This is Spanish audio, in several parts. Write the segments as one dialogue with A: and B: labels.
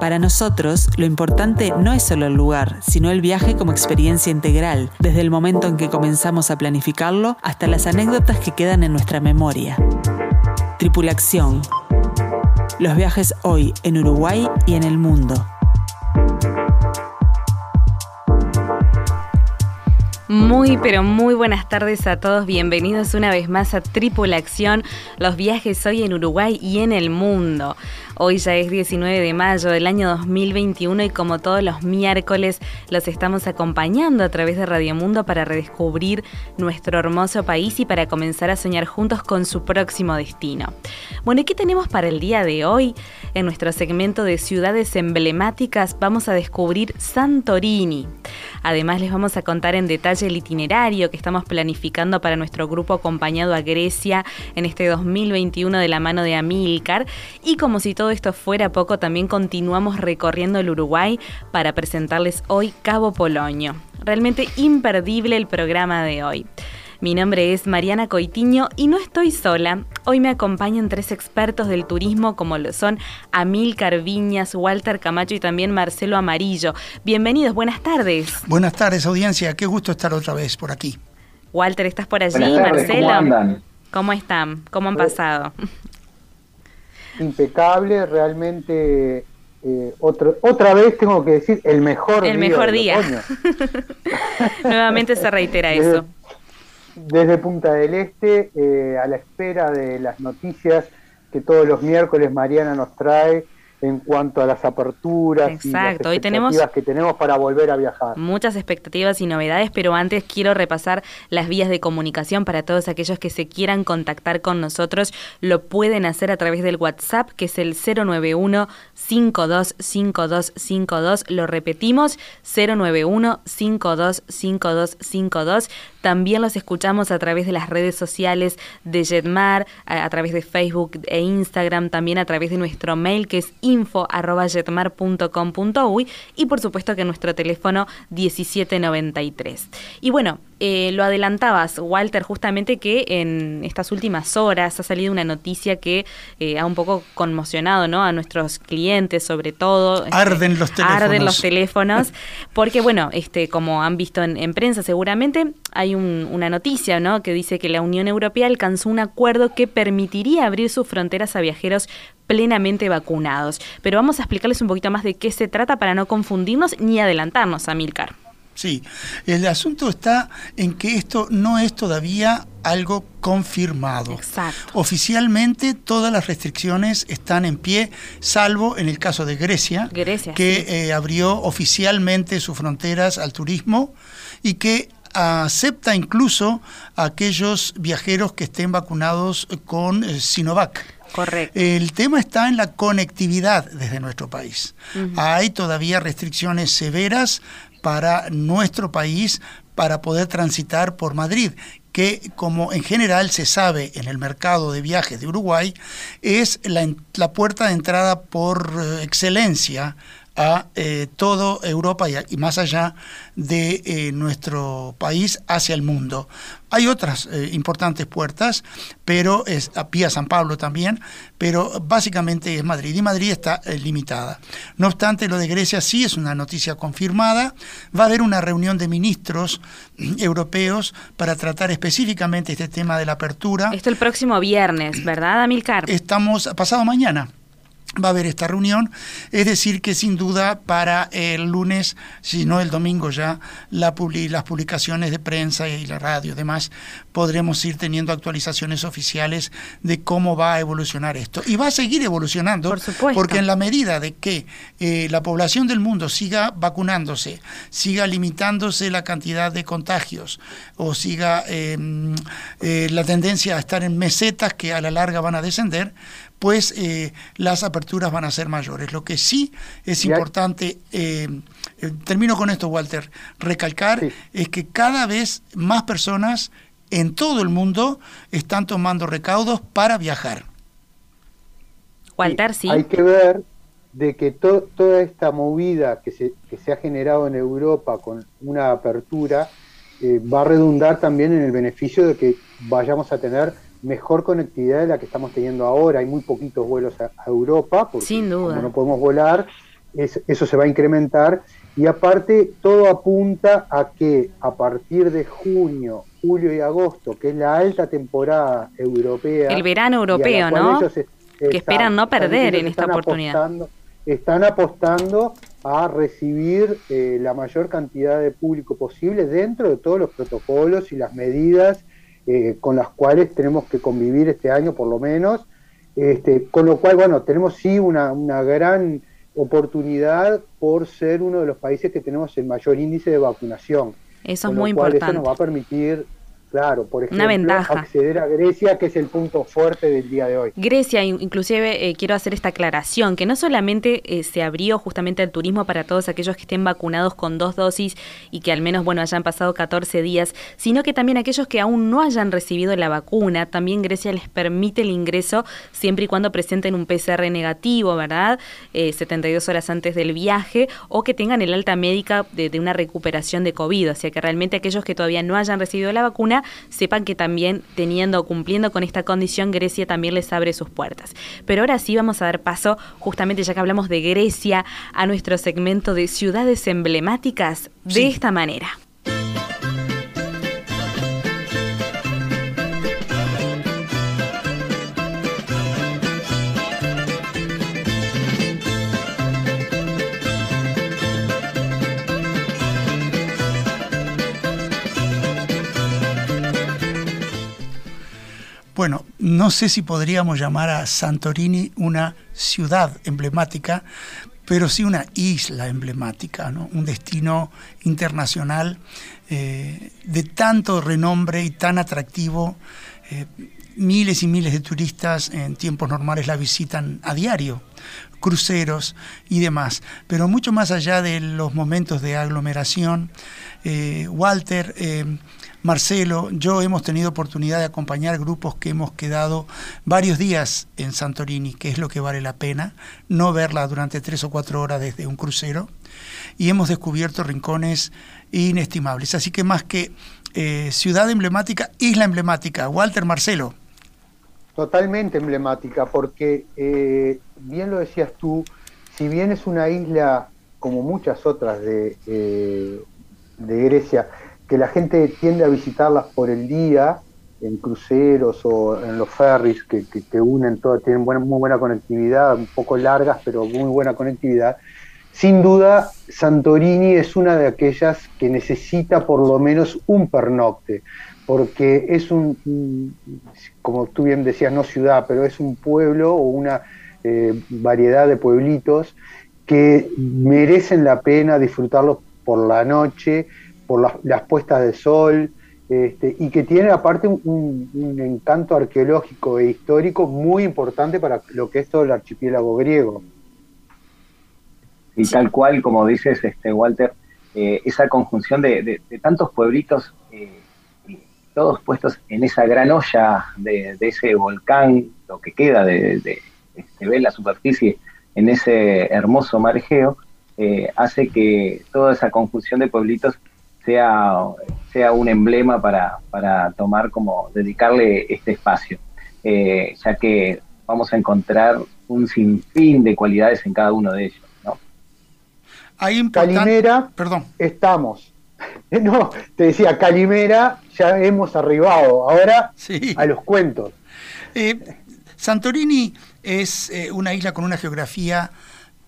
A: Para nosotros, lo importante no es solo el lugar, sino el viaje como experiencia integral, desde el momento en que comenzamos a planificarlo hasta las anécdotas que quedan en nuestra memoria. Tripulación. Los viajes hoy en Uruguay y en el mundo.
B: Muy, pero muy buenas tardes a todos. Bienvenidos una vez más a Tripulación, los viajes hoy en Uruguay y en el mundo. Hoy ya es 19 de mayo del año 2021 y como todos los miércoles los estamos acompañando a través de Radio Mundo para redescubrir nuestro hermoso país y para comenzar a soñar juntos con su próximo destino. Bueno, ¿y qué tenemos para el día de hoy? En nuestro segmento de ciudades emblemáticas vamos a descubrir Santorini. Además les vamos a contar en detalle el itinerario que estamos planificando para nuestro grupo acompañado a Grecia en este 2021 de la mano de Amílcar y como si todo esto fuera poco, también continuamos recorriendo el Uruguay para presentarles hoy Cabo Polonio. Realmente imperdible el programa de hoy. Mi nombre es Mariana Coitiño y no estoy sola. Hoy me acompañan tres expertos del turismo como lo son Amílcar Viñas, Walter Camacho y también Marcelo Amarillo. Bienvenidos, buenas tardes.
C: Buenas tardes, audiencia. Qué gusto estar otra vez por aquí.
B: Walter, ¿estás por allí? Marcelo. ¿Cómo andan? ¿Cómo están? ¿Cómo han pasado?
D: Impecable, realmente eh, otro, otra vez tengo que decir el mejor
B: el día. mejor día. Nuevamente se reitera eso.
D: Desde Punta del Este, eh, a la espera de las noticias que todos los miércoles Mariana nos trae en cuanto a las aperturas
B: Exacto. y Hoy tenemos
D: que tenemos para volver a viajar.
B: Muchas expectativas y novedades, pero antes quiero repasar las vías de comunicación para todos aquellos que se quieran contactar con nosotros. Lo pueden hacer a través del WhatsApp, que es el 091 525252. Lo repetimos, 091 525252. También los escuchamos a través de las redes sociales de Jetmar, a, través de Facebook e Instagram, también a través de nuestro mail que es info.jetmar.com.uy y por supuesto que nuestro teléfono 1793. Y bueno, eh, lo adelantabas, Walter, justamente que en estas últimas horas ha salido una noticia que eh, ha un poco conmocionado ¿no? a nuestros clientes, sobre todo.
C: Este, arden los teléfonos.
B: Arden los teléfonos, porque bueno, este, como han visto en, prensa seguramente, hay una noticia ¿no? que dice que la Unión Europea alcanzó un acuerdo que permitiría abrir sus fronteras a viajeros plenamente vacunados. Pero vamos a explicarles un poquito más de qué se trata para no confundirnos ni adelantarnos a Milcar.
C: Sí, el asunto está en que esto no es todavía algo confirmado.
B: Exacto.
C: Oficialmente todas las restricciones están en pie, salvo en el caso de Grecia, que eh, abrió oficialmente sus fronteras al turismo y que acepta incluso a aquellos viajeros que estén vacunados con eh, Sinovac.
B: Correcto.
C: El tema está en la conectividad desde nuestro país. Hay todavía restricciones severas para nuestro país para poder transitar por Madrid, que como en general se sabe en el mercado de viajes de Uruguay, es la, puerta de entrada por eh, excelencia a eh, toda Europa y, más allá de eh, nuestro país hacia el mundo. Hay otras eh, importantes puertas, pero es a Pía San Pablo también, pero básicamente es Madrid y Madrid está limitada. No obstante, lo de Grecia sí es una noticia confirmada. Va a haber una reunión de ministros mm, europeos para tratar específicamente este tema de la apertura.
B: Esto el próximo viernes, ¿verdad, Amilcar?
C: Estamos pasado mañana va a haber esta reunión, es decir, que sin duda para el lunes, si no el domingo ya, la las publicaciones de prensa y la radio y demás, podremos ir teniendo actualizaciones oficiales de cómo va a evolucionar esto. Y va a seguir evolucionando, porque en la medida de que eh, la población del mundo siga vacunándose, siga limitándose la cantidad de contagios o siga em, eh, la tendencia a estar en mesetas que a la larga van a descender, pues eh, las aperturas van a ser mayores. Lo que sí es importante, eh, eh, termino con esto, Walter, recalcar, es que cada vez más personas en todo el mundo están tomando recaudos para viajar.
B: Walter, sí.
D: Hay que ver de que toda esta movida que se, que se ha generado en Europa con una apertura eh, va a redundar también en el beneficio de que vayamos a tener mejor conectividad de la que estamos teniendo ahora. Hay muy poquitos vuelos a, Europa, porque
B: Sin duda.
D: como no podemos volar, eso se va a incrementar. Y aparte, todo apunta a que a partir de junio, julio y agosto, que es la alta temporada europea.
B: El verano europeo, ¿no? que esperan no perder en esta oportunidad.
D: están apostando a recibir eh, la mayor cantidad de público posible dentro de todos los protocolos y las medidas eh, con las cuales tenemos que convivir este año por lo menos. Este, con lo cual, bueno, tenemos sí una, una gran oportunidad por ser uno de los países que tenemos el mayor índice de vacunación.
B: Eso es muy importante. Eso
D: nos va a permitir Claro, por ejemplo, acceder a Grecia, que es el punto fuerte del día de hoy.
B: Grecia, inclusive eh, quiero hacer esta aclaración, que no solamente eh, se abrió justamente el turismo para todos aquellos que estén vacunados con dos dosis y que al menos, bueno, hayan pasado 14 días, sino que también aquellos que aún no hayan recibido la vacuna, también Grecia les permite el ingreso siempre y cuando presenten un PCR negativo, ¿verdad? 72 eh, horas antes del viaje o que tengan el alta médica de, de una recuperación de COVID, o sea que realmente aquellos que todavía no hayan recibido la vacuna, sepan que también teniendo, cumpliendo con esta condición, Grecia también les abre sus puertas. Pero ahora sí vamos a dar paso, justamente ya que hablamos de Grecia, a nuestro segmento de ciudades emblemáticas de esta manera.
C: No sé si podríamos llamar a Santorini una ciudad emblemática, pero sí una isla emblemática, un destino internacional eh, de tanto renombre y tan atractivo. Eh, miles y miles de turistas en tiempos normales la visitan a diario, cruceros y demás. Pero mucho más allá de los momentos de aglomeración, eh, Walter Marcelo, yo hemos tenido oportunidad de acompañar grupos que hemos quedado varios días en Santorini, que es lo que vale la pena, no verla durante tres o cuatro horas desde un crucero, y hemos descubierto rincones inestimables. Así que más que eh, ciudad emblemática, isla emblemática. Walter Marcelo.
D: Totalmente emblemática, porque eh, bien lo decías tú, si bien es una isla como muchas otras de, eh, de Grecia, que la gente tiende a visitarlas por el día, en cruceros o en los ferries que, unen todo, tienen buena, muy buena conectividad, un poco largas, pero muy buena conectividad. Sin duda, Santorini es una de aquellas que necesita por lo menos un pernocte, porque es un, como tú bien decías, no ciudad, pero es un pueblo o una eh, variedad de pueblitos que merecen la pena disfrutarlos por la noche, por las, puestas de sol, este, y que tiene aparte un, encanto arqueológico e histórico muy importante para lo que es todo el archipiélago griego.
E: Y tal cual, como dices, este Walter, eh, esa conjunción de, tantos pueblitos, eh, todos puestos en esa gran olla de, ese volcán, lo que queda de, se ve la superficie en ese hermoso mar eh, hace que toda esa conjunción de pueblitos sea, sea un emblema para, para tomar como dedicarle este espacio, eh, ya que vamos a encontrar un sinfín de cualidades en cada uno de ellos. ¿no?
D: Calimera, perdón. estamos. No, te decía, Calimera ya hemos arribado. Ahora a los cuentos.
C: Eh, Santorini es eh, una isla con una geografía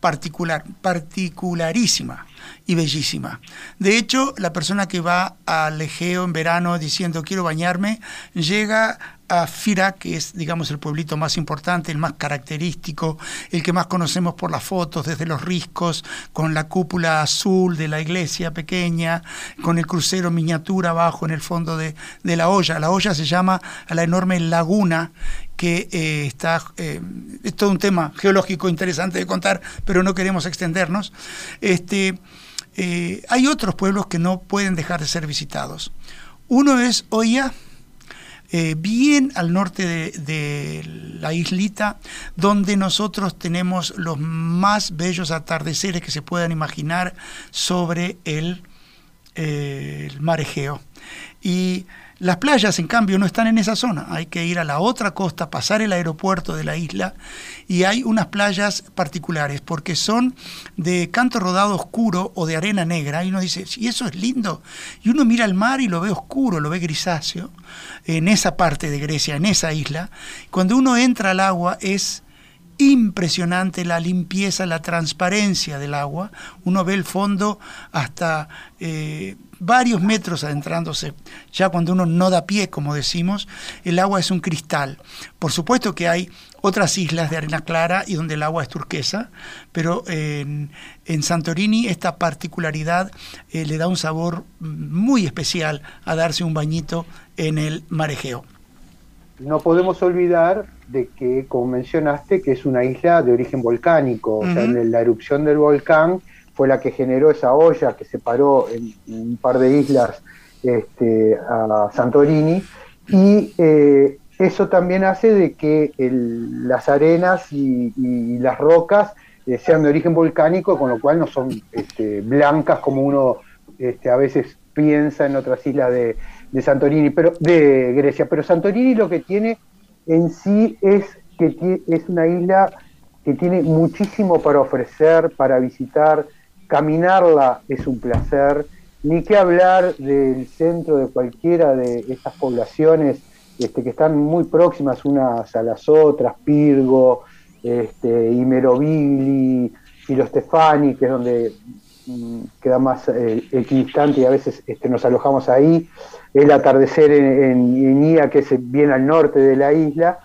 C: particular, particularísima y bellísima. De hecho, la persona que va al Egeo en verano diciendo quiero bañarme, llega a Fira, que es, digamos, el pueblito más importante, el más característico, el que más conocemos por las fotos desde los riscos, con la cúpula azul de la iglesia pequeña, con el crucero miniatura abajo en el fondo de, la olla. La olla se llama a la enorme laguna que eh, está, eh, es todo un tema geológico interesante de contar, pero no queremos extendernos. Este, eh, hay otros pueblos que no pueden dejar de ser visitados. Uno es Oya, bien al norte de, la islita, donde nosotros tenemos los más bellos atardeceres que se puedan imaginar sobre el, el mar Egeo. Y las playas, en cambio, no están en esa zona. Hay que ir a la otra costa, pasar el aeropuerto de la isla y hay unas playas particulares porque son de canto rodado oscuro o de arena negra. Y uno dice, y eso es lindo. Y uno mira el mar y lo ve oscuro, lo ve grisáceo en esa parte de Grecia, en esa isla. Cuando uno entra al agua es impresionante la limpieza, la transparencia del agua. Uno ve el fondo hasta eh, varios metros adentrándose. Ya cuando uno no da pie, como decimos, el agua es un cristal. Por supuesto que hay otras islas de arena clara y donde el agua es turquesa, pero en, Santorini esta particularidad eh, le da un sabor muy especial a darse un bañito en el marejeo.
D: No podemos olvidar de que, como mencionaste, que es una isla de origen volcánico, o sea, la erupción del volcán fue la que generó esa olla que separó en, un par de islas este, a Santorini, y eh, eso también hace de que las arenas y, las rocas eh, sean de origen volcánico, con lo cual no son este, blancas como uno este, a veces piensa en otras islas de, de Santorini, pero de Grecia. Pero Santorini lo que tiene en sí es que es una isla que tiene muchísimo para ofrecer, para visitar. Caminarla es un placer. Ni que hablar del centro de cualquiera de estas poblaciones este, que están muy próximas unas a las otras, Pirgo, este, Imerovili, Filostefani, que es donde mm, queda más eh, equidistante y a veces este, nos alojamos ahí el atardecer en, Ia, que es bien al norte de la isla,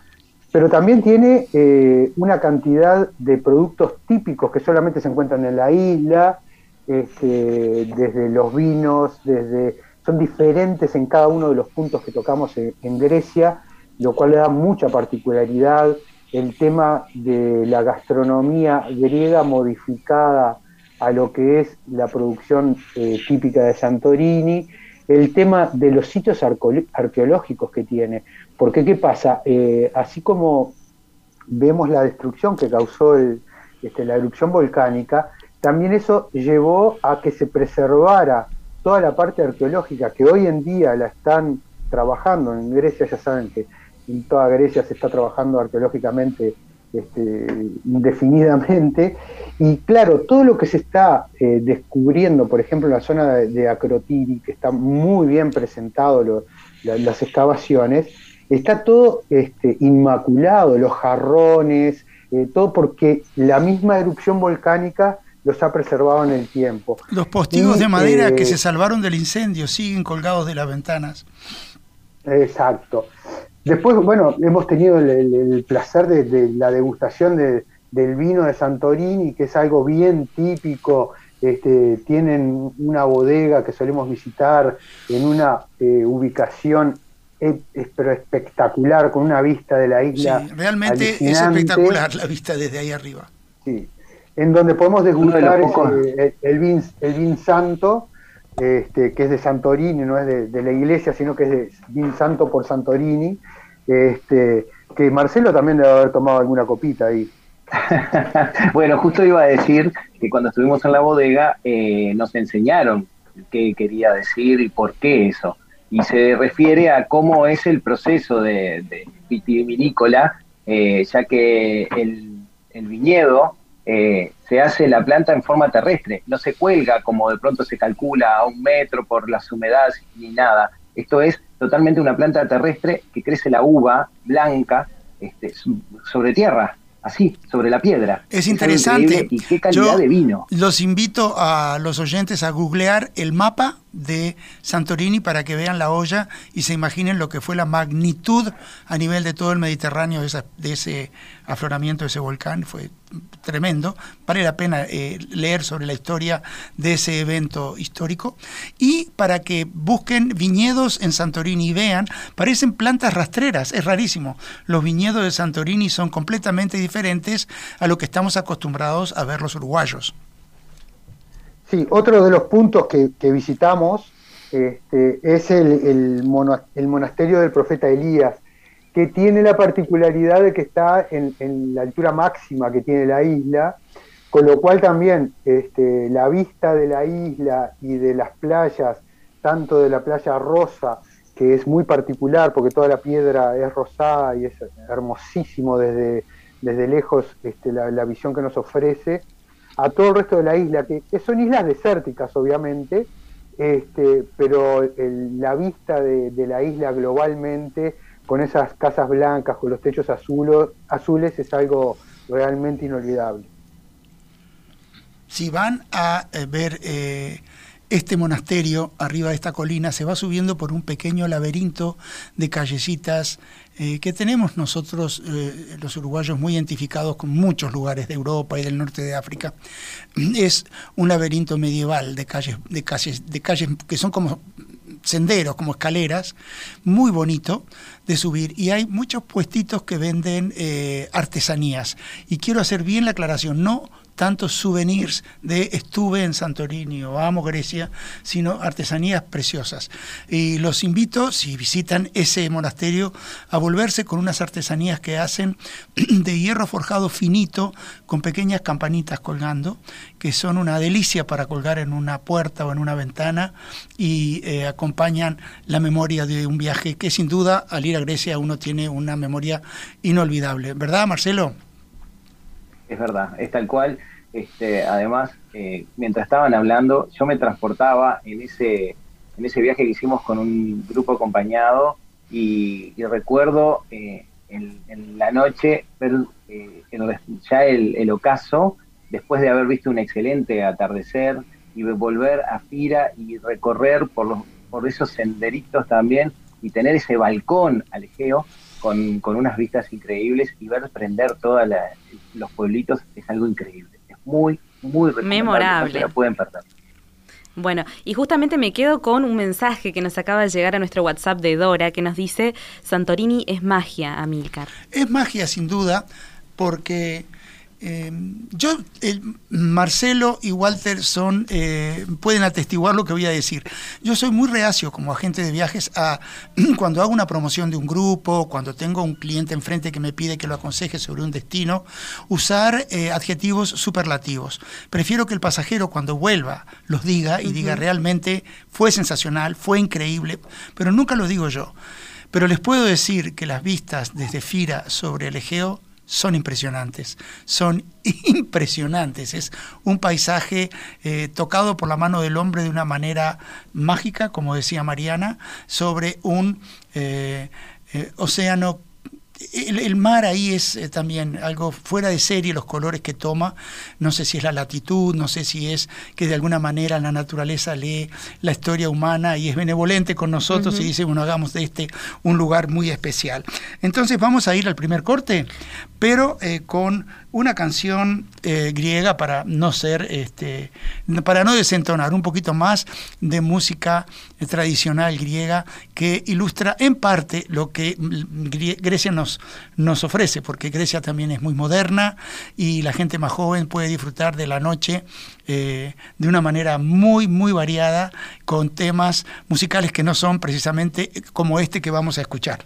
D: pero también tiene eh, una cantidad de productos típicos que solamente se encuentran en la isla, este, desde los vinos, desde son diferentes en cada uno de los puntos que tocamos en, Grecia, lo cual le da mucha particularidad. El tema de la gastronomía griega modificada a lo que es la producción eh, típica de Santorini el tema de los sitios arqueológicos que tiene. Porque, ¿qué pasa? Eh, así como vemos la destrucción que causó este, la erupción volcánica, también eso llevó a que se preservara toda la parte arqueológica que hoy en día la están trabajando en Grecia, ya saben que en toda Grecia se está trabajando arqueológicamente este, indefinidamente. Y claro, todo lo que se está eh, descubriendo, por ejemplo, en la zona de, Acrotiri, que está muy bien presentado las excavaciones, está todo este, inmaculado, los jarrones, eh, todo porque la misma erupción volcánica los ha preservado en el tiempo.
C: Los postigos de madera que eh, se salvaron del incendio siguen colgados de las ventanas.
D: Exacto. Después, bueno, hemos tenido el, placer de, la degustación del vino de Santorini, que es algo bien típico. Este, tienen una bodega que solemos visitar en una eh, ubicación eh, pero espectacular, con una vista de la isla.
C: Sí, realmente es espectacular la vista desde ahí arriba.
D: Sí, en donde podemos degustar el, vin, el vin santo, este, que es de Santorini, no es de, la iglesia, sino que es de Vin Santo por Santorini, este, que Marcelo también debe haber tomado alguna copita ahí.
E: bueno, justo iba a decir que cuando estuvimos en la bodega eh, nos enseñaron qué quería decir y por qué eso. Y se refiere a cómo es el proceso de, vitivinícola, eh, ya que el, el viñedo eh, se hace la planta en forma terrestre, no se cuelga como de pronto se calcula a un metro por las humedades ni nada. Esto es totalmente una planta terrestre que crece la uva blanca este, sobre tierra así, sobre la piedra.
C: Es interesante.
E: y qué calidad de vino.
C: Los invito a los oyentes a googlear el mapa de Santorini para que vean la olla y se imaginen lo que fue la magnitud a nivel de todo el Mediterráneo de, ese afloramiento de ese volcán. Fue tremendo. Vale la pena eh, leer sobre la historia de ese evento histórico. Y para que busquen viñedos en Santorini y vean, parecen plantas rastreras. Es rarísimo. Los viñedos de Santorini son completamente diferentes a lo que estamos acostumbrados a ver los uruguayos.
D: Sí, otro de los puntos que, visitamos este, es el, monasterio del profeta Elías, que tiene la particularidad de que está en, la altura máxima que tiene la isla, con lo cual también este, la vista de la isla y de las playas, tanto de la playa rosa, que es muy particular porque toda la piedra es rosada y es hermosísimo desde, desde lejos este, la, visión que nos ofrece, a todo el resto de la isla, que, son islas desérticas obviamente, este, pero la vista de, la isla globalmente, con esas casas blancas, con los techos azules, es algo realmente inolvidable.
C: Si van a eh, ver eh, este monasterio, arriba de esta colina, se va subiendo por un pequeño laberinto de callecitas eh, que tenemos nosotros, eh, los uruguayos, muy identificados con muchos lugares de Europa y del norte de África. Es un laberinto medieval de calles, de calles, de calles que son como senderos, como escaleras, muy bonito de subir. Y hay muchos puestitos que venden eh, artesanías. Y quiero hacer bien la aclaración, no tantos souvenirs de estuve en Santorini o amo Grecia, sino artesanías preciosas. Y los invito, si visitan ese monasterio, a volverse con unas artesanías que hacen de hierro forjado finito, con pequeñas campanitas colgando, que son una delicia para colgar en una puerta o en una ventana y eh, acompañan la memoria de un viaje que sin duda al ir a Grecia uno tiene una memoria inolvidable. ¿Verdad, Marcelo?
E: Es verdad, es tal cual. Este, además, eh, mientras estaban hablando, yo me transportaba en ese, en ese viaje que hicimos con un grupo acompañado y, recuerdo eh, en, la noche ver eh, ya el, ocaso, después de haber visto un excelente atardecer y volver a Fira y recorrer por, los, por esos senderitos también y tener ese balcón al Egeo con, con unas vistas increíbles y ver prender todos los pueblitos es algo increíble. Es muy, muy
B: memorable.
E: No pueden perder.
B: Bueno, y justamente me quedo con un mensaje que nos acaba de llegar a nuestro WhatsApp de Dora que nos dice Santorini es magia, Amilcar.
C: Es magia sin duda, porque eh, yo, Marcelo y Walter son, eh, pueden atestiguar lo que voy a decir. Yo soy muy reacio como agente de viajes a cuando hago una promoción de un grupo, cuando tengo un cliente enfrente que me pide que lo aconseje sobre un destino, usar eh, adjetivos superlativos. Prefiero que el pasajero cuando vuelva los diga y diga realmente fue sensacional, fue increíble, pero nunca lo digo yo. Pero les puedo decir que las vistas desde Fira sobre el Egeo son impresionantes, son impresionantes. Es un paisaje eh, tocado por la mano del hombre de una manera mágica, como decía Mariana, sobre un eh, eh, océano el, mar ahí es eh, también algo fuera de serie, los colores que toma. No sé si es la latitud, no sé si es que de alguna manera la naturaleza lee la historia humana y es benevolente con nosotros y dice, bueno, hagamos de este un lugar muy especial. Entonces vamos a ir al primer corte, pero eh, con una canción eh, griega para no ser, este, para no desentonar, un poquito más de música tradicional griega que ilustra en parte lo que Grecia nos, nos ofrece, porque Grecia también es muy moderna y la gente más joven puede disfrutar de la noche eh, de una manera muy, muy variada, con temas musicales que no son precisamente como este que vamos a escuchar.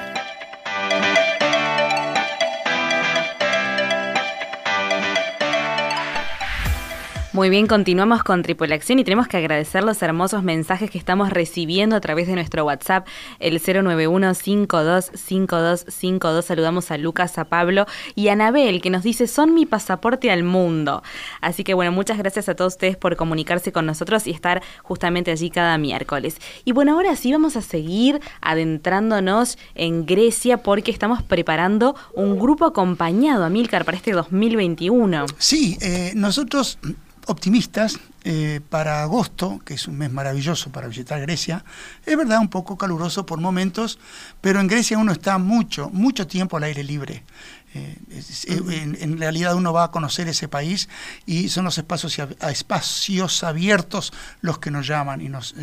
B: Muy bien, continuamos con Tripulación y tenemos que agradecer los hermosos mensajes que estamos recibiendo a través de nuestro WhatsApp, el 091-525252. Saludamos a Lucas, a Pablo y a Anabel, que nos dice, son mi pasaporte al mundo. Así que bueno, muchas gracias a todos ustedes por comunicarse con nosotros y estar justamente allí cada miércoles. Y bueno, ahora sí vamos a seguir adentrándonos en Grecia porque estamos preparando un grupo acompañado, a Milcar, para este 2021.
C: Sí, eh, nosotros optimistas eh, para agosto, que es un mes maravilloso para visitar Grecia. Es verdad, un poco caluroso por momentos, pero en Grecia uno está mucho, mucho tiempo al aire libre. Eh, eh, en, realidad uno va a conocer ese país y son los espacios, espacios abiertos los que nos llaman y nos,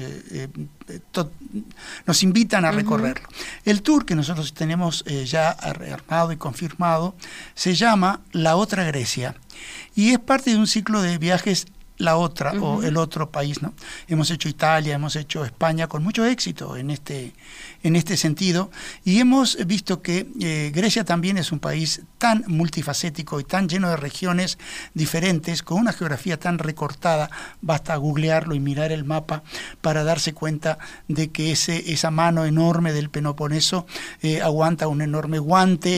C: nos invitan a recorrerlo. El tour que nosotros tenemos ya armado y confirmado se llama La Otra Grecia y es parte de un ciclo de viajes la otra o el otro país. ¿no? Hemos hecho Italia, hemos hecho España con mucho éxito en este, en este sentido y hemos visto que eh, Grecia también es un país tan multifacético y tan lleno de regiones diferentes, con una geografía tan recortada, basta googlearlo y mirar el mapa para darse cuenta de que ese, esa mano enorme del Peloponeso eh, aguanta un enorme guante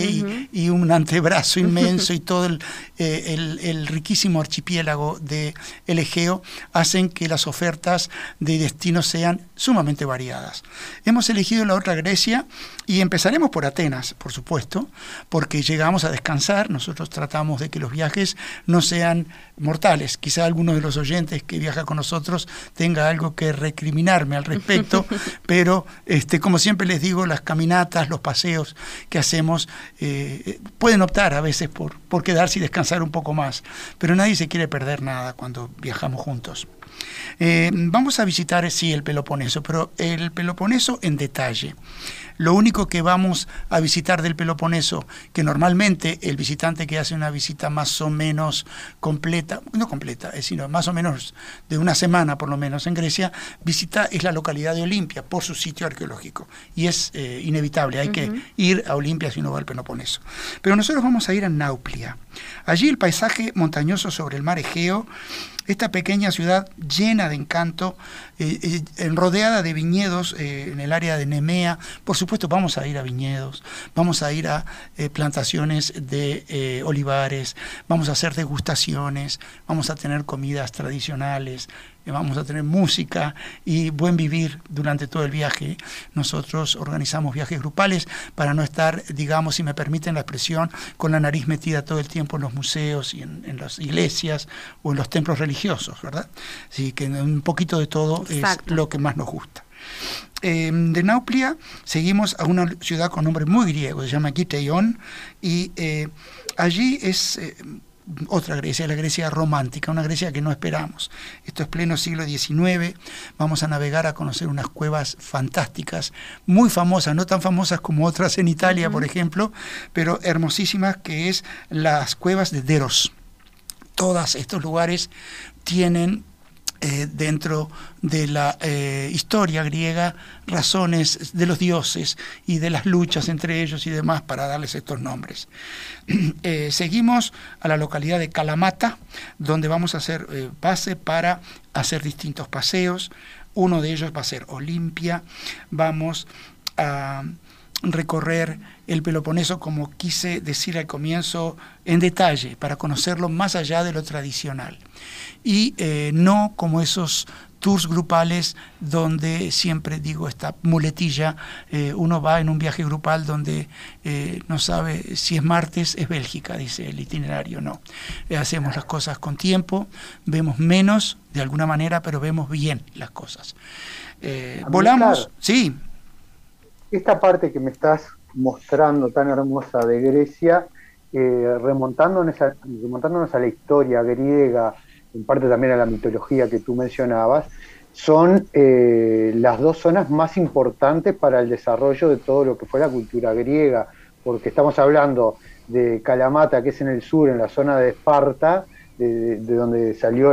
C: y, un antebrazo inmenso y todo el, eh, el riquísimo archipiélago de el Egeo hacen que las ofertas de destinos sean sumamente variadas. Hemos elegido la otra Grecia y empezaremos por Atenas, por supuesto, porque llegamos a descansar, nosotros tratamos de que los viajes no sean mortales. Quizá alguno de los oyentes que viaja con nosotros tenga algo que recriminarme al respecto, pero este, como siempre les digo, las caminatas, los paseos que hacemos eh, pueden optar a veces por, por quedarse y descansar un poco más, pero nadie se quiere perder nada cuando viajamos juntos. Eh, vamos a visitar, sí, el Peloponeso, pero el Peloponeso en detalle. Lo único que vamos a visitar del Peloponeso, que normalmente el visitante que hace una visita más o menos completa, no completa, sino más o menos de una semana por lo menos en Grecia, visita es la localidad de Olimpia por su sitio arqueológico. Y es eh, inevitable, hay que ir a Olimpia si uno va al Peloponeso. Pero nosotros vamos a ir a Nauplia. Allí el paisaje montañoso sobre el mar Egeo esta pequeña ciudad llena de encanto, eh, eh, rodeada de viñedos eh, en el área de Nemea. Por supuesto, vamos a ir a viñedos, vamos a ir a plantaciones de olivares, vamos a hacer degustaciones, vamos a tener comidas tradicionales, vamos a tener música y buen vivir durante todo el viaje. Nosotros organizamos viajes grupales para no estar, digamos, si me permiten la expresión, con la nariz metida todo el tiempo en los museos y en, las iglesias o en los templos religiosos, ¿verdad? Así que un poquito de todo es lo que más nos gusta. Em, de Nauplia seguimos a una ciudad con nombre muy griego, se llama Kiteion, y eh, allí es eh, otra Grecia, la Grecia romántica, una Grecia que no esperamos. Esto es pleno siglo XIX, vamos a navegar a conocer unas cuevas fantásticas, muy famosas, no tan famosas como otras en Italia, por ejemplo, pero hermosísimas, que es las cuevas de Deros. Todos estos lugares tienen eh, dentro de la eh, historia griega razones de los dioses y de las luchas entre ellos y demás para darles estos nombres. Eh, seguimos a la localidad de Kalamata, donde vamos a hacer base para hacer distintos paseos. Uno de ellos va a ser Olimpia. Vamos a recorrer el Peloponeso, como quise decir al comienzo, en detalle, para conocerlo más allá de lo tradicional y eh, no como esos tours grupales donde siempre digo esta muletilla, eh, uno va en un viaje grupal donde eh, no sabe si es martes, es Bélgica, dice el itinerario, no. hacemos las cosas con tiempo, vemos menos de alguna manera, pero vemos bien las cosas. volamos, sí.
D: Esta parte que me estás mostrando tan hermosa de Grecia remontándonos, a, remontándonos a la historia griega, en parte también a la mitología que tú mencionabas, son las dos zonas más importantes para el desarrollo de todo lo que fue la cultura griega, porque estamos hablando de Calamata, que es en el sur, en la zona de Esparta, de, donde salió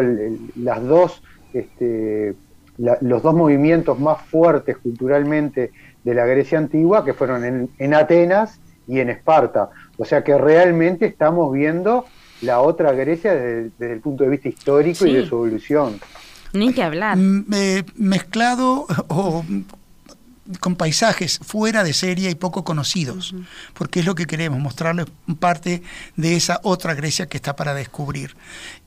D: este, los dos movimientos más fuertes culturalmente de la Grecia antigua, que fueron en, Atenas y en Esparta. O sea que realmente estamos viendo la otra Grecia desde, el punto de vista histórico y de su evolución.
B: Ni que hablar.
C: mezclado o con paisajes fuera de serie y poco conocidos, porque es lo que queremos, mostrarles parte de esa otra Grecia que está para descubrir.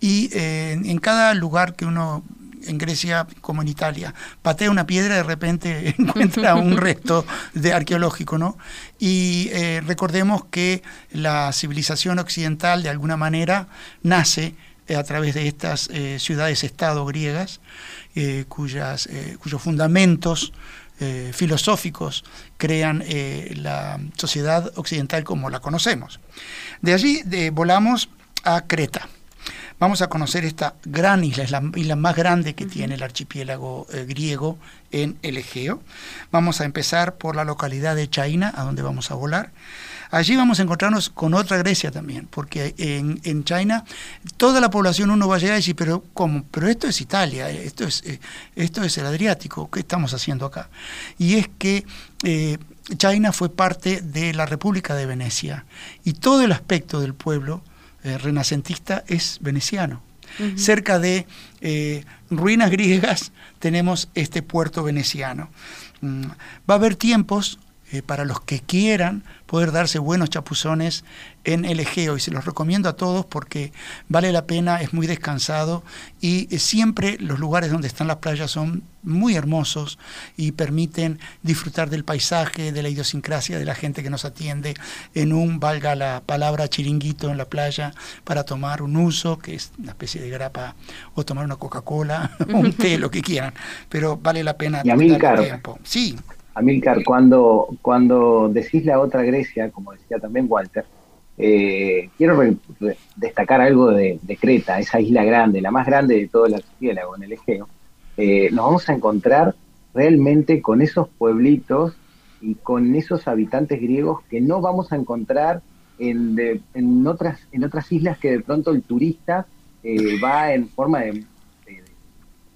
C: Y eh, en cada lugar que uno en Grecia como en Italia, patea una piedra y de repente encuentra un resto de arqueológico, ¿no? Y eh, recordemos que la civilización occidental de alguna manera nace eh, a través de estas ciudades-estado griegas, cuyos fundamentos eh, filosóficos crean eh, la sociedad occidental como la conocemos. De allí volamos a Creta. Vamos a conocer esta gran isla, es la isla más grande que tiene el archipiélago eh, griego en el Egeo. Vamos a empezar por la localidad de Chaina, a donde vamos a volar. Allí vamos a encontrarnos con otra Grecia también, porque en, en China toda la población uno va a llegar y decir, pero ¿cómo? Pero esto es Italia, esto es, eh, esto es el Adriático, ¿qué estamos haciendo acá? Y es que eh, China fue parte de la República de Venecia y todo el aspecto del pueblo eh, renacentista es veneciano. Cerca de ruinas griegas tenemos este puerto veneciano. Mm, va a haber tiempos para los que quieran poder darse buenos chapuzones en el Egeo y se los recomiendo a todos porque vale la pena, es muy descansado y eh, siempre los lugares donde están las playas son muy hermosos y permiten disfrutar del paisaje, de la idiosincrasia de la gente que nos atiende en un, valga la palabra, chiringuito en la playa para tomar un uso, que es una especie de grapa, o tomar una Coca-Cola, un té, lo que quieran, pero vale la pena.
E: Y tiempo. Sí. Amílcar, cuando, cuando decís la otra Grecia, como decía también Walter, eh, quiero destacar algo de, Creta, esa isla grande, la más grande de todo el archipiélago en el Egeo. Eh, nos vamos a encontrar realmente con esos pueblitos y con esos habitantes griegos que no vamos a encontrar en, en, otras, en otras islas que de pronto el turista eh, va en forma de,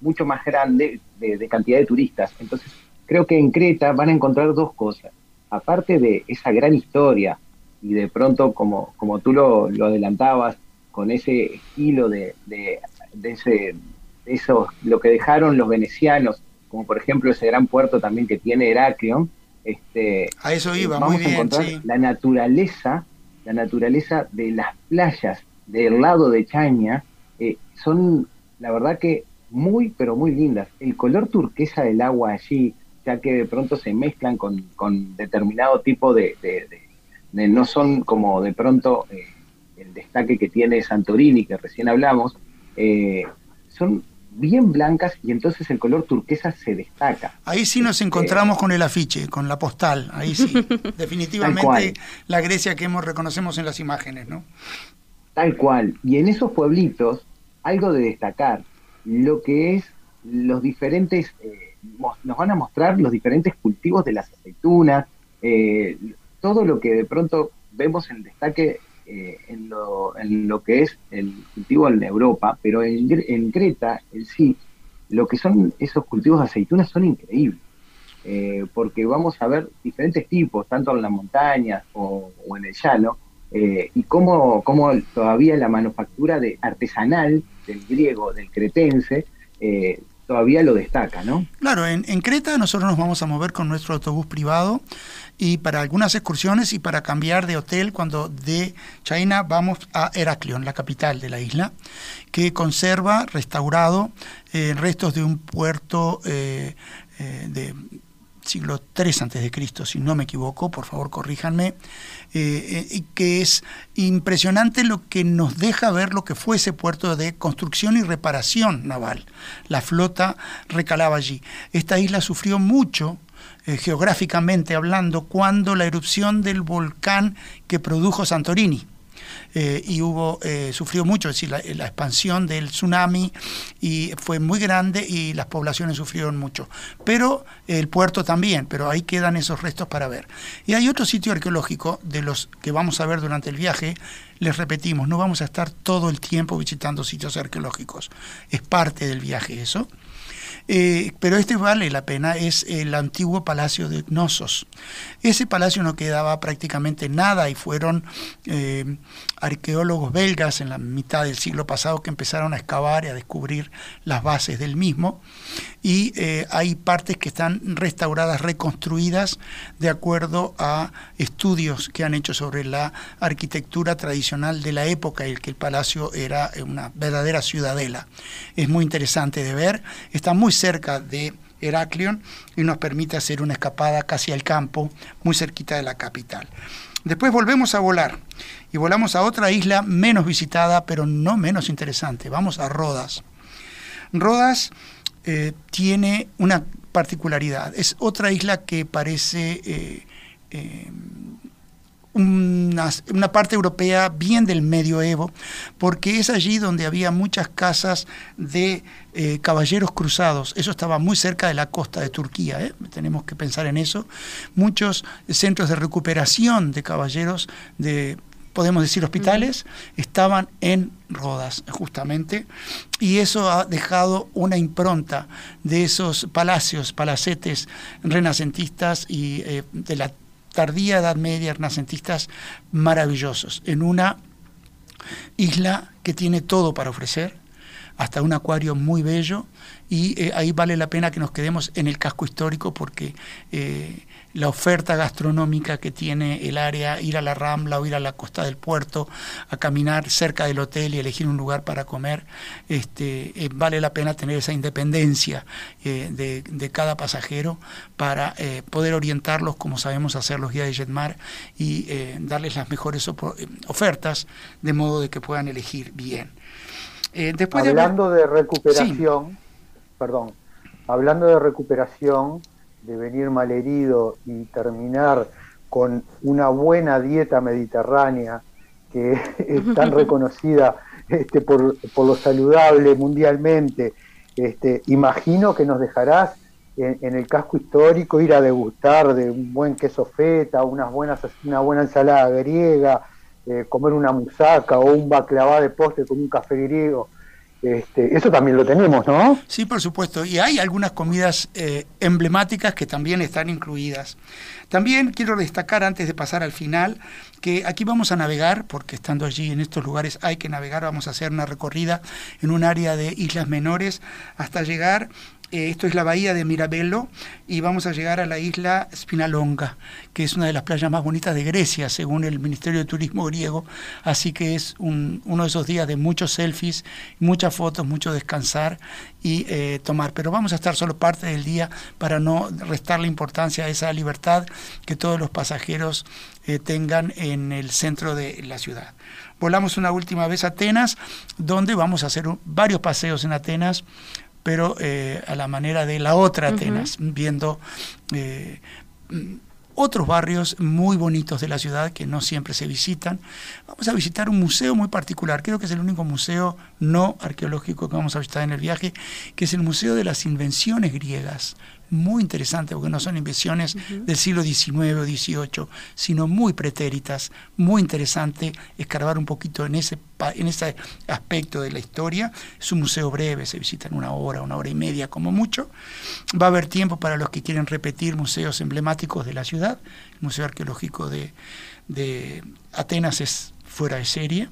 E: mucho más grande de, cantidad de turistas. Entonces, creo que en Creta van a encontrar dos cosas. Aparte de esa gran historia y de pronto, como, como tú lo, adelantabas, con ese estilo de, de, ese, eso, lo que dejaron los venecianos, como por ejemplo ese gran puerto también que tiene Heraclion, este,
C: a eso iba, vamos muy a encontrar
E: la naturaleza, la naturaleza de las playas del lado de Chaña, eh, son la verdad que muy, pero muy lindas. El color turquesa del agua allí, ya que de pronto se mezclan con, determinado tipo de, no son como de pronto eh, el destaque que tiene Santorini, que recién hablamos, eh, son bien blancas y entonces el color turquesa se destaca.
C: Ahí sí nos este, encontramos con el afiche, con la postal, ahí sí, definitivamente la Grecia que hemos reconocemos en las imágenes, ¿no?
E: Tal cual. Y en esos pueblitos, algo de destacar, lo que es los diferentes eh, nos van a mostrar los diferentes cultivos de las aceitunas, eh, todo lo que de pronto vemos en destaque eh, en, lo, en, lo, que es el cultivo en Europa, pero en, en Creta, en sí, lo que son esos cultivos de aceitunas son increíbles. Eh, porque vamos a ver diferentes tipos, tanto en las montañas o, en el llano, y cómo, cómo, todavía la manufactura de artesanal del griego, del cretense, todavía lo destaca, ¿no?
C: Claro, en, Creta nosotros nos vamos a mover con nuestro autobús privado y para algunas excursiones y para cambiar de hotel cuando de China vamos a Heraclion, la capital de la isla, que conserva restaurado eh, restos de un puerto eh, eh, de siglo III antes de Cristo, si no me equivoco, por favor corríjanme, eh, eh, que es impresionante lo que nos deja ver lo que fue ese puerto de construcción y reparación naval. La flota recalaba allí. Esta isla sufrió mucho eh, geográficamente hablando cuando la erupción del volcán que produjo Santorini eh, y hubo, eh, sufrió mucho, es decir, la, la, expansión del tsunami y fue muy grande y las poblaciones sufrieron mucho. Pero el puerto también, pero ahí quedan esos restos para ver. Y hay otro sitio arqueológico de los que vamos a ver durante el viaje, les repetimos, no vamos a estar todo el tiempo visitando sitios arqueológicos, es parte del viaje eso. Eh, pero este vale la pena, es el antiguo palacio de Gnosos. Ese palacio no quedaba prácticamente nada y fueron eh, arqueólogos belgas en la mitad del siglo pasado que empezaron a excavar y a descubrir las bases del mismo. Y eh, hay partes que están restauradas, reconstruidas de acuerdo a estudios que han hecho sobre la arquitectura tradicional de la época en que el palacio era una verdadera ciudadela. Es muy interesante de ver, está muy cerca de Heraclion y nos permite hacer una escapada casi al campo, muy cerquita de la capital. Después volvemos a volar y volamos a otra isla menos visitada, pero no menos interesante. Vamos a Rodas. Rodas eh, tiene una particularidad. Es otra isla que parece eh, eh, una, una, parte europea bien del medioevo, porque es allí donde había muchas casas de eh, caballeros cruzados. Eso estaba muy cerca de la costa de Turquía, ¿eh? tenemos que pensar en eso. Muchos centros de recuperación de caballeros de podemos decir hospitales, estaban en Rodas, justamente, y eso ha dejado una impronta de esos palacios, palacetes renacentistas y eh, de la tardía Edad Media, renacentistas maravillosos, en una isla que tiene todo para ofrecer, hasta un acuario muy bello, y eh, ahí vale la pena que nos quedemos en el casco histórico porque eh, la oferta gastronómica que tiene el área, ir a la Rambla o ir a la costa del puerto, a caminar cerca del hotel y elegir un lugar para comer, este, eh, vale la pena tener esa independencia de, de, cada pasajero para poder orientarlos como sabemos hacer los guías de Jetmar y darles las mejores ofertas de modo de que puedan elegir bien.
D: Después Hablando de, recuperación, perdón, hablando de recuperación, de venir malherido y terminar con una buena dieta mediterránea que es tan reconocida este, por, lo saludable mundialmente, este, imagino que nos dejarás en, el casco histórico ir a degustar de un buen queso feta, unas buenas, una buena ensalada griega, eh, comer una musaca o un baklava de postre con un café griego. Este, eso también lo tenemos, ¿no?
C: Sí, por supuesto. Y hay algunas comidas eh, emblemáticas que también están incluidas. También quiero destacar, antes de pasar al final, que aquí vamos a navegar, porque estando allí en estos lugares hay que navegar, vamos a hacer una recorrida en un área de islas menores hasta llegar eh, esto es la bahía de Mirabello y vamos a llegar a la isla Spinalonga, que es una de las playas más bonitas de Grecia, según el Ministerio de Turismo griego. Así que es uno de esos días de muchos selfies, muchas fotos, mucho descansar y eh, tomar. Pero vamos a estar solo parte del día para no restar la importancia a esa libertad que todos los pasajeros eh, tengan en el centro de la ciudad. Volamos una última vez a Atenas, donde vamos a hacer varios paseos en Atenas pero eh, a la manera de la otra Atenas, viendo eh, otros barrios muy bonitos de la ciudad que no siempre se visitan. Vamos a visitar un museo muy particular, creo que es el único museo no arqueológico que vamos a visitar en el viaje, que es el Museo de las Invenciones Griegas muy interesante, porque no son invenciones del siglo XIX o XVIII, sino muy pretéritas, muy interesante escarbar un poquito en ese, en ese aspecto de la historia. Es un museo breve, se visita en una hora, una hora y media como mucho. Va a haber tiempo para los que quieren repetir museos emblemáticos de la ciudad. El Museo Arqueológico de, de Atenas es fuera de serie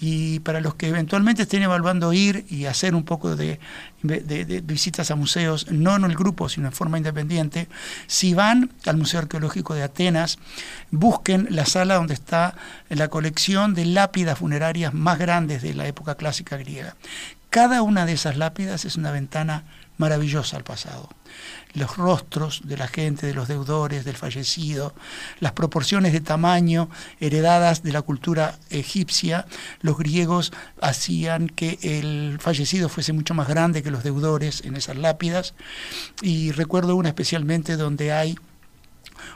C: y para los que eventualmente estén evaluando ir y hacer un poco de, visitas a museos, no en el grupo, sino en forma independiente, si van al Museo Arqueológico de Atenas, busquen la sala donde está la colección de lápidas funerarias más grandes de la época clásica griega. Cada una de esas lápidas es una ventana maravillosa al pasado. Los rostros de la gente, de los deudores, del fallecido, las proporciones de tamaño heredadas de la cultura egipcia, los griegos hacían que el fallecido fuese mucho más grande que los deudores en esas lápidas, y recuerdo una especialmente donde hay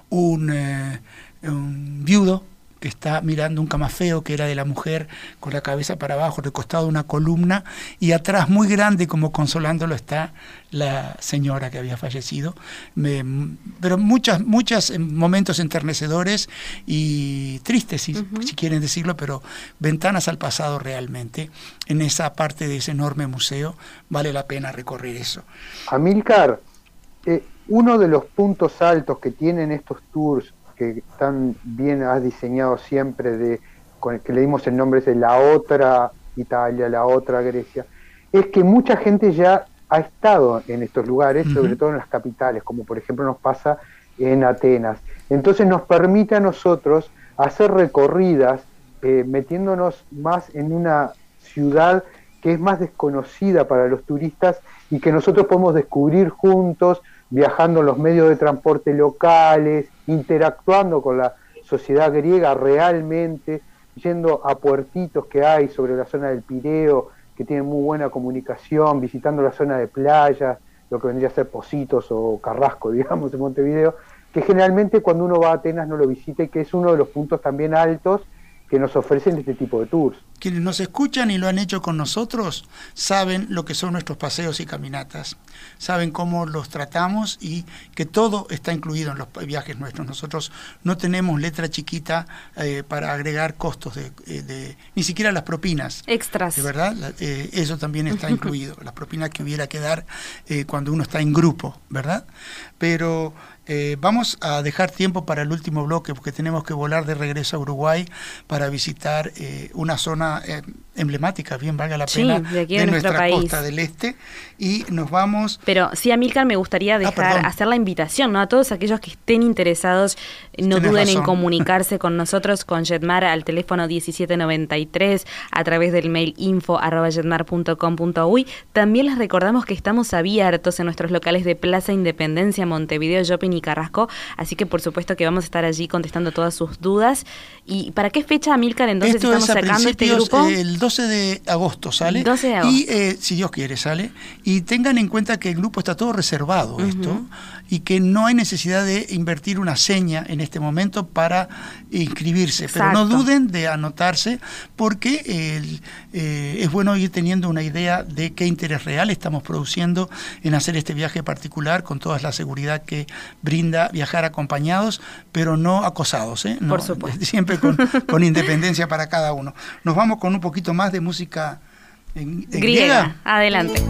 C: un, eh, un viudo que está mirando un camafeo que era de la mujer con la cabeza para abajo, recostado una columna, y atrás muy grande como consolándolo está la señora que había fallecido. pero muchas, muchos momentos enternecedores y tristes, si, si, quieren decirlo, pero ventanas al pasado realmente. En esa parte de ese enorme museo vale la pena recorrer eso.
D: Amilcar, eh, uno de los puntos altos que tienen estos tours, que tan bien has diseñado siempre, de, con el que le dimos el nombre de la otra Italia, la otra Grecia, es que mucha gente ya ha estado en estos lugares, sobre todo en las capitales, como por ejemplo nos pasa en Atenas. Entonces nos permite a nosotros hacer recorridas eh, metiéndonos más en una ciudad que es más desconocida para los turistas y que nosotros podemos descubrir juntos, viajando en los medios de transporte locales, interactuando con la sociedad griega realmente, yendo a puertitos que hay sobre la zona del Pireo, que tienen muy buena comunicación, visitando la zona de playa, lo que vendría a ser Positos o Carrasco, digamos, en Montevideo, que generalmente cuando uno va a Atenas no lo visita y que es uno de los puntos también altos que nos ofrecen este tipo de tours.
C: Quienes nos escuchan y lo han hecho con nosotros saben lo que son nuestros paseos y caminatas, saben cómo los tratamos y que todo está incluido en los viajes nuestros. Nosotros no tenemos letra chiquita eh, para agregar costos de, eh, ni siquiera las propinas.
B: Extras.
C: De verdad, eh, eso también está incluido, las propinas que hubiera que dar cuando uno está en grupo, ¿verdad? Pero eh, vamos a dejar tiempo para el último bloque porque tenemos que volar de regreso a Uruguay para visitar eh, una zona eh, emblemática, bien valga la pena,
B: de,
C: nuestra costa del este. Y nos vamos.
B: Pero sí, Amílcar, me gustaría ah, dejar, hacer la invitación ¿no? a todos aquellos que estén interesados, no duden en comunicarse con nosotros, con Jetmar, al teléfono 1793, a través del mail info También les recordamos que estamos abiertos en nuestros locales de Plaza Independencia, Montevideo, Shopping y Carrasco. Así que, por supuesto, que vamos a estar allí contestando todas sus dudas. ¿Y para qué fecha, Amílcar, entonces estamos sacando este grupo?
C: El 12 de agosto sale.
B: 12 de agosto.
C: Y eh, si Dios quiere, sale. Y tengan en cuenta que el grupo está todo reservado, esto y que no hay necesidad de invertir una seña en este momento para inscribirse. Pero no duden de anotarse porque eh, es bueno ir teniendo una idea de qué interés real estamos produciendo en hacer este viaje particular con toda la seguridad que brinda viajar acompañados, pero no acosados. ¿eh?
B: Por supuesto.
C: Siempre con, independencia para cada uno. Nos vamos con un poquito más de música en, griega.
B: Adelante.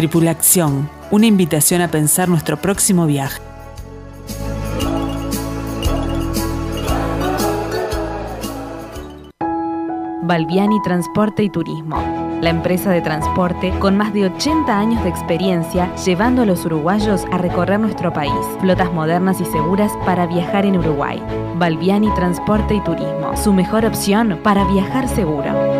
A: Tripulación, una invitación a pensar nuestro próximo viaje.
B: Balbiani Transporte y Turismo, la empresa de transporte con más de 80 años de experiencia llevando a los uruguayos a recorrer nuestro país. Flotas modernas y seguras para viajar en Uruguay. Balbiani Transporte y Turismo, su mejor opción para viajar seguro.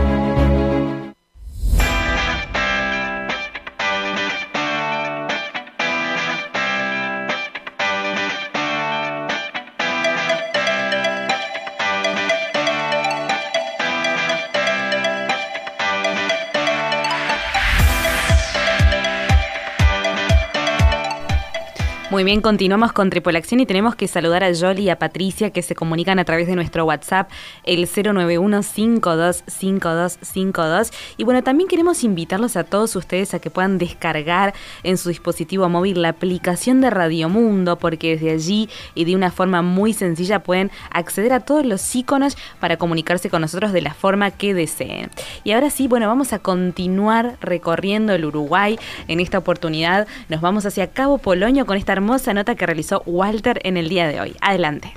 B: Muy bien, continuamos con Tripolación y tenemos que saludar a Jolly y a Patricia que se comunican a través de nuestro WhatsApp, el 091-525252. Y bueno, también queremos invitarlos a todos ustedes a que puedan descargar en su dispositivo móvil la aplicación de Radio Mundo, porque desde allí y de una forma muy sencilla pueden acceder a todos los iconos para comunicarse con nosotros de la forma que deseen. Y ahora sí, bueno, vamos a continuar recorriendo el Uruguay. En esta oportunidad nos vamos hacia Cabo Polonio con esta hermosa nota que realizó Walter en el día de hoy. Adelante.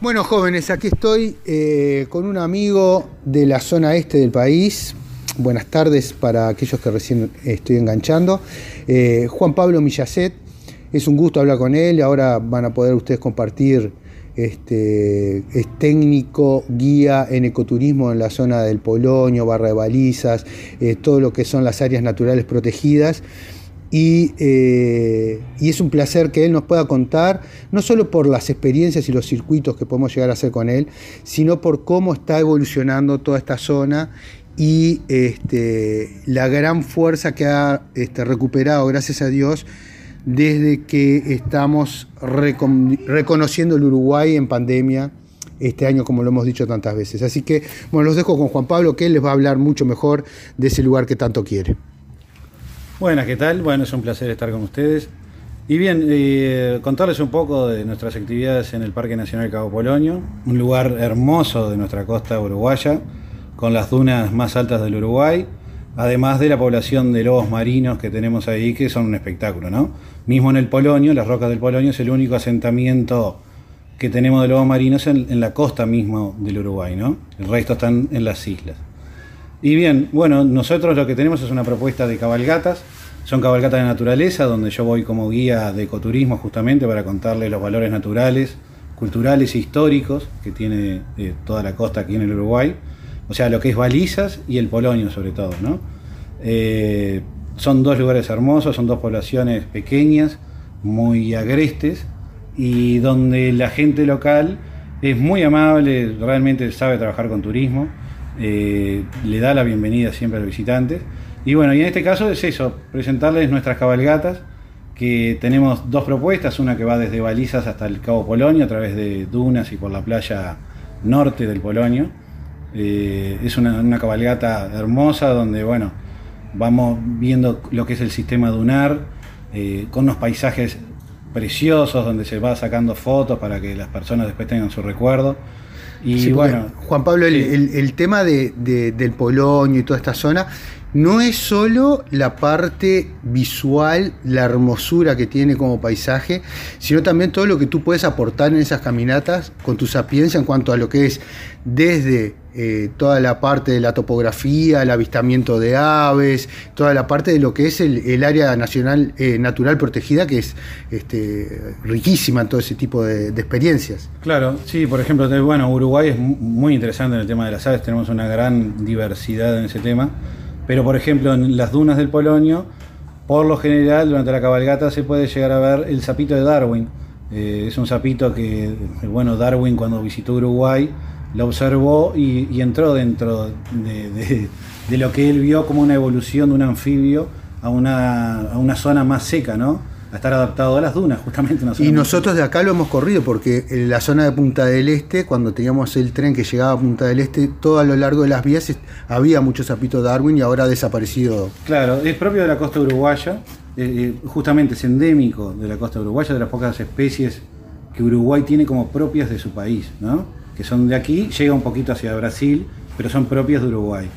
D: Bueno, jóvenes, aquí estoy eh, con un amigo de la zona este del país. Buenas tardes para aquellos que recién estoy enganchando. Eh, Juan Pablo Millacet, es un gusto hablar con él. Ahora van a poder ustedes compartir. Este, es técnico, guía en ecoturismo en la zona del Polonio, Barra de Balizas, eh, todo lo que son las áreas naturales protegidas. Eh, y, es un placer que él nos pueda contar, no solo por las experiencias y los circuitos que podemos llegar a hacer con él, sino por cómo está evolucionando toda esta zona y este, la gran fuerza que ha este, recuperado, gracias a Dios, desde que estamos reconociendo el Uruguay en pandemia este año, como lo hemos dicho tantas veces. Así que, bueno, los dejo con Juan Pablo, que él les va a hablar mucho mejor de ese lugar que tanto quiere.
F: Buenas, ¿qué tal? Bueno, es un placer estar con ustedes. Y bien, eh, contarles un poco de nuestras actividades en el Parque Nacional Cabo Polonio, un lugar hermoso de nuestra costa uruguaya, con las dunas más altas del Uruguay, además de la población de lobos marinos que tenemos ahí, que son un espectáculo, ¿no? Mismo en el Polonio, las rocas del Polonio es el único asentamiento que tenemos de lobos marinos en, en la costa mismo del Uruguay, ¿no? El resto están en las islas. Y bien, bueno, nosotros lo que tenemos es una propuesta de cabalgatas. Son cabalgatas de naturaleza, donde yo voy como guía de ecoturismo justamente para contarles los valores naturales, culturales e históricos que tiene eh, toda la costa aquí en el Uruguay. O sea, lo que es Balizas y el Polonio sobre todo, ¿no? Eh, son dos lugares hermosos, son dos poblaciones pequeñas, muy agrestes, y donde la gente local es muy amable, realmente sabe trabajar con turismo. Eh, le da la bienvenida siempre a los visitantes. Y bueno, y en este caso es eso, presentarles nuestras cabalgatas, que tenemos dos propuestas, una que va desde Balizas hasta el Cabo Polonio, a través de dunas y por la playa norte del Polonio. Eh, es una, cabalgata hermosa donde, bueno, vamos viendo lo que es el sistema dunar, eh, con unos paisajes preciosos, donde se va sacando fotos para que las personas después tengan su recuerdo.
D: Y bueno, Juan Pablo, el, tema del Polonio y toda esta zona no es solo la parte visual, la hermosura que tiene como paisaje, sino también todo lo que tú puedes aportar en esas caminatas con tu sapiencia en cuanto a lo que es desde eh, toda la parte de la topografía, el avistamiento de aves, toda la parte de lo que es el, área nacional eh, natural protegida, que es este, riquísima en todo ese tipo de, experiencias.
F: Claro, sí, por ejemplo, bueno, Uruguay es muy interesante en el tema de las aves, tenemos una gran diversidad en ese tema, pero por ejemplo en las dunas del Polonio, por lo general durante la cabalgata se puede llegar a ver el sapito de Darwin. Eh, es un sapito que, bueno, Darwin cuando visitó Uruguay, lo observó y, entró dentro de, lo que él vio como una evolución de un anfibio a una, zona más seca, ¿no? A estar adaptado a las dunas, justamente.
D: y nosotros de acá lo hemos corrido, porque en la zona de Punta del Este, cuando teníamos el tren que llegaba a Punta del Este, todo a lo largo de las vías había muchos zapitos Darwin y ahora ha desaparecido.
F: Claro, es propio de la costa uruguaya, eh, eh, justamente es endémico de la costa uruguaya, de las pocas especies que Uruguay tiene como propias de su país, ¿no? que son de aquí, llega un poquito hacia Brasil, pero son propios de Uruguay.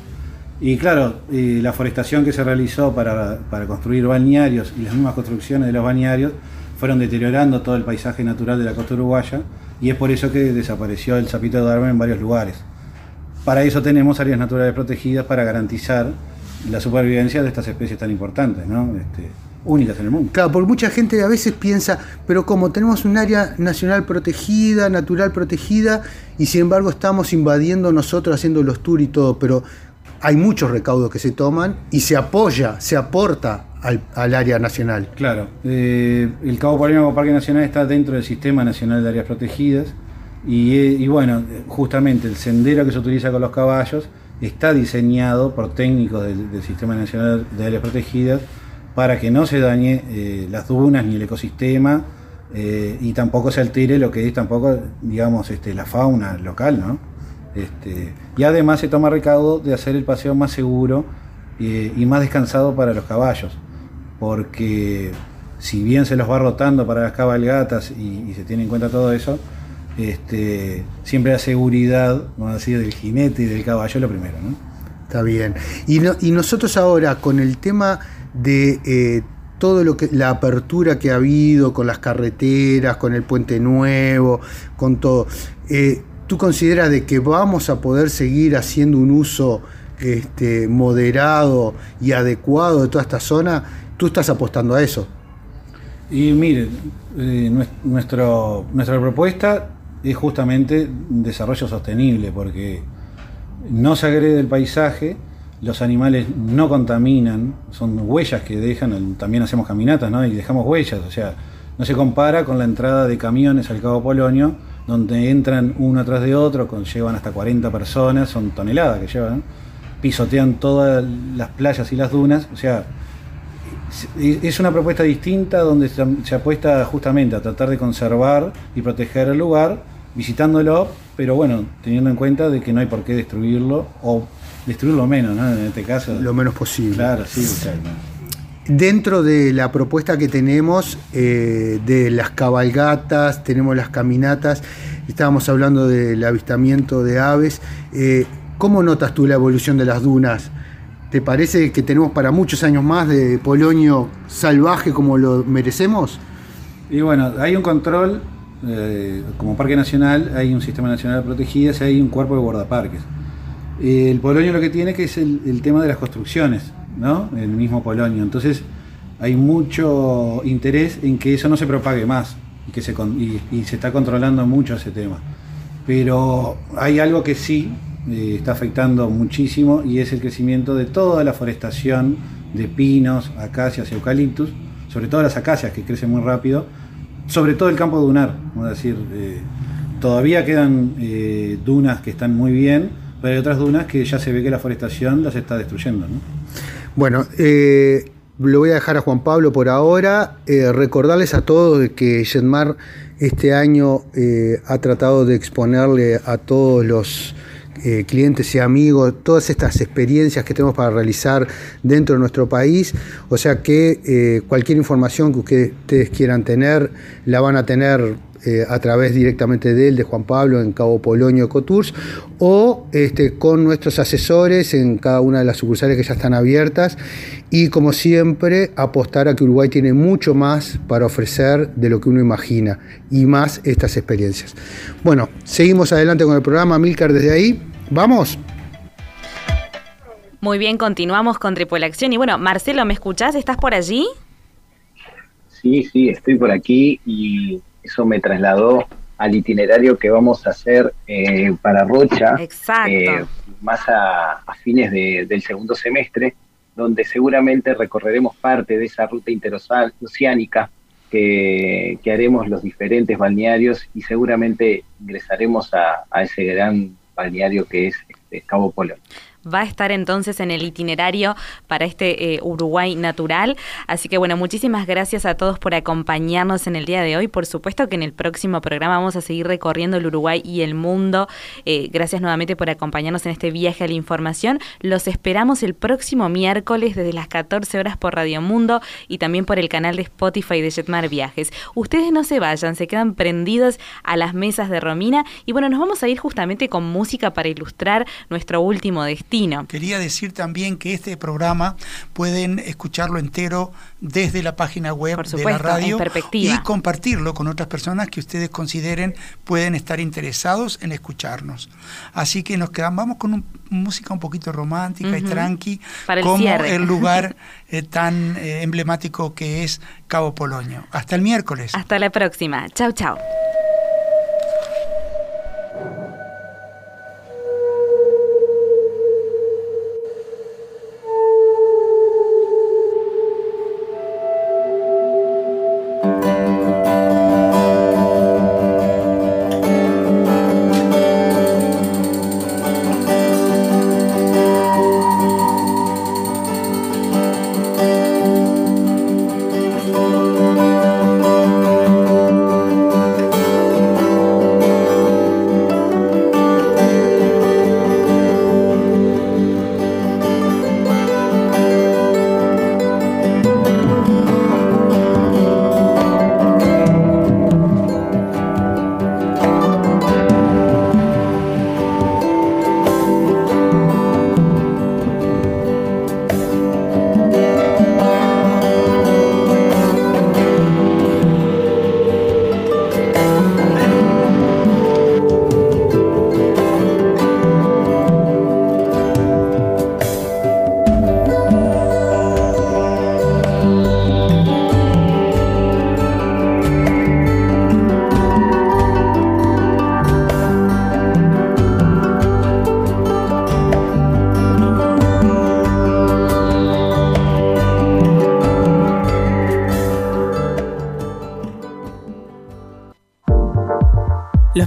F: Y claro, la forestación que se realizó para, construir balnearios y las mismas construcciones de los balnearios fueron deteriorando todo el paisaje natural de la costa uruguaya y es por eso que desapareció el sapito de Darwin en varios lugares. Para eso tenemos áreas naturales protegidas para garantizar la supervivencia de estas especies tan importantes. ¿no? Este, únicas en el mundo.
D: Claro, porque mucha gente a veces piensa, pero como tenemos un área nacional protegida, natural protegida, y sin embargo estamos invadiendo nosotros haciendo los tours y todo, pero hay muchos recaudos que se toman y se apoya, se aporta al, área nacional.
F: Claro, eh, el Cabo Polonio como Parque Nacional está dentro del Sistema Nacional de Áreas Protegidas y, eh, bueno, justamente el sendero que se utiliza con los caballos está diseñado por técnicos del Sistema Nacional de Áreas Protegidas para que no se dañe eh, las dunas ni el ecosistema y tampoco se altere lo que es tampoco, digamos, este, la fauna local, ¿no? Este, y además se toma recaudo de hacer el paseo más seguro eh, y más descansado para los caballos, porque si bien se los va rotando para las cabalgatas y, se tiene en cuenta todo eso, este, siempre la seguridad, vamos a decir, del jinete y del caballo lo primero, ¿no?
D: Está bien. Y, y nosotros ahora, con el tema de eh, todo lo que la apertura que ha habido con las carreteras, con el puente nuevo, con todo. Eh, ¿Tú consideras de que vamos a poder seguir haciendo un uso este, moderado y adecuado de toda esta zona? ¿Tú estás apostando a eso?
F: Y mire, eh, nuestro, nuestra propuesta es justamente desarrollo sostenible, porque no se agrede el paisaje, los animales no contaminan, son huellas que dejan, también hacemos caminatas, ¿no? Y dejamos huellas, o sea, no se compara con la entrada de camiones al Cabo Polonio, donde entran uno atrás de otro, con, llevan hasta 40 personas, son toneladas que llevan, pisotean todas las playas y las dunas, o sea, es una propuesta distinta donde se apuesta justamente a tratar de conservar y proteger el lugar, visitándolo, pero bueno, teniendo en cuenta de que no hay por qué destruirlo o destruirlo menos, ¿no? En este caso.
D: Lo menos posible.
F: Claro, sí.
D: Dentro de la propuesta que tenemos eh, de las cabalgatas, tenemos las caminatas, estábamos hablando del avistamiento de aves. Eh, ¿Cómo notas tú la evolución de las dunas? ¿Te parece que tenemos para muchos años más de Polonio salvaje como lo merecemos?
F: Y bueno, hay un control, eh, como parque nacional, hay un sistema nacional de protegidas hay un cuerpo de guardaparques el Polonio lo que tiene que es el, tema de las construcciones, ¿no? El mismo Polonio. Entonces hay mucho interés en que eso no se propague más y que se, está controlando mucho ese tema. Pero hay algo que sí eh, está afectando muchísimo y es el crecimiento de toda la forestación de pinos, acacias eucaliptus, sobre todo las acacias que crecen muy rápido, sobre todo el campo dunar, vamos a decir, eh, todavía quedan eh, dunas que están muy bien, pero hay otras dunas que ya se ve que la forestación las está destruyendo.
D: Bueno, eh, lo voy a dejar a Juan Pablo por ahora. Eh, recordarles a todos que Jetmar este año eh, ha tratado de exponerle a todos los clientes y amigos todas estas experiencias que tenemos para realizar dentro de nuestro país. O sea que cualquier información que ustedes quieran tener la van a tener eh, a través directamente de él, de Juan Pablo, en Cabo Polonio Cotours, o este, con nuestros asesores en cada una de las sucursales que ya están abiertas. Y como siempre, apostar a que Uruguay tiene mucho más para ofrecer de lo que uno imagina, y más estas experiencias. Bueno, seguimos adelante con el programa. Milcar, desde ahí, ¿vamos?
B: Muy bien, continuamos con Tripulación. Y bueno, Marcelo, ¿me escuchás? ¿Estás por allí?
E: Sí, sí, estoy por aquí y eso me trasladó al itinerario que vamos a hacer eh, para Rocha, eh, más a, fines del segundo semestre, donde seguramente recorreremos parte de esa ruta interoceánica que, que haremos los diferentes balnearios y seguramente ingresaremos a, a ese gran balneario que es este, Cabo Polo
B: va a estar entonces en el itinerario para este eh, Uruguay natural. Así que bueno, muchísimas gracias a todos por acompañarnos en el día de hoy. Por supuesto que en el próximo programa vamos a seguir recorriendo el Uruguay y el mundo. Eh, gracias nuevamente por acompañarnos en este viaje a la información. Los esperamos el próximo miércoles desde las 14 horas por Radio Mundo y también por el canal de Spotify de Jetmar Viajes. Ustedes no se vayan, se quedan prendidos a las mesas de Romina y bueno, nos vamos a ir justamente con música para ilustrar nuestro último destino
C: Quería decir también que este programa pueden escucharlo entero desde la página web de la radio y compartirlo con otras personas que ustedes consideren pueden estar interesados en escucharnos. Así que nos quedamos vamos con música un poquito romántica y tranqui, como el, lugar eh, tan eh, emblemático que es Cabo Polonio. Hasta el miércoles.
B: Hasta la próxima. Chao, chao.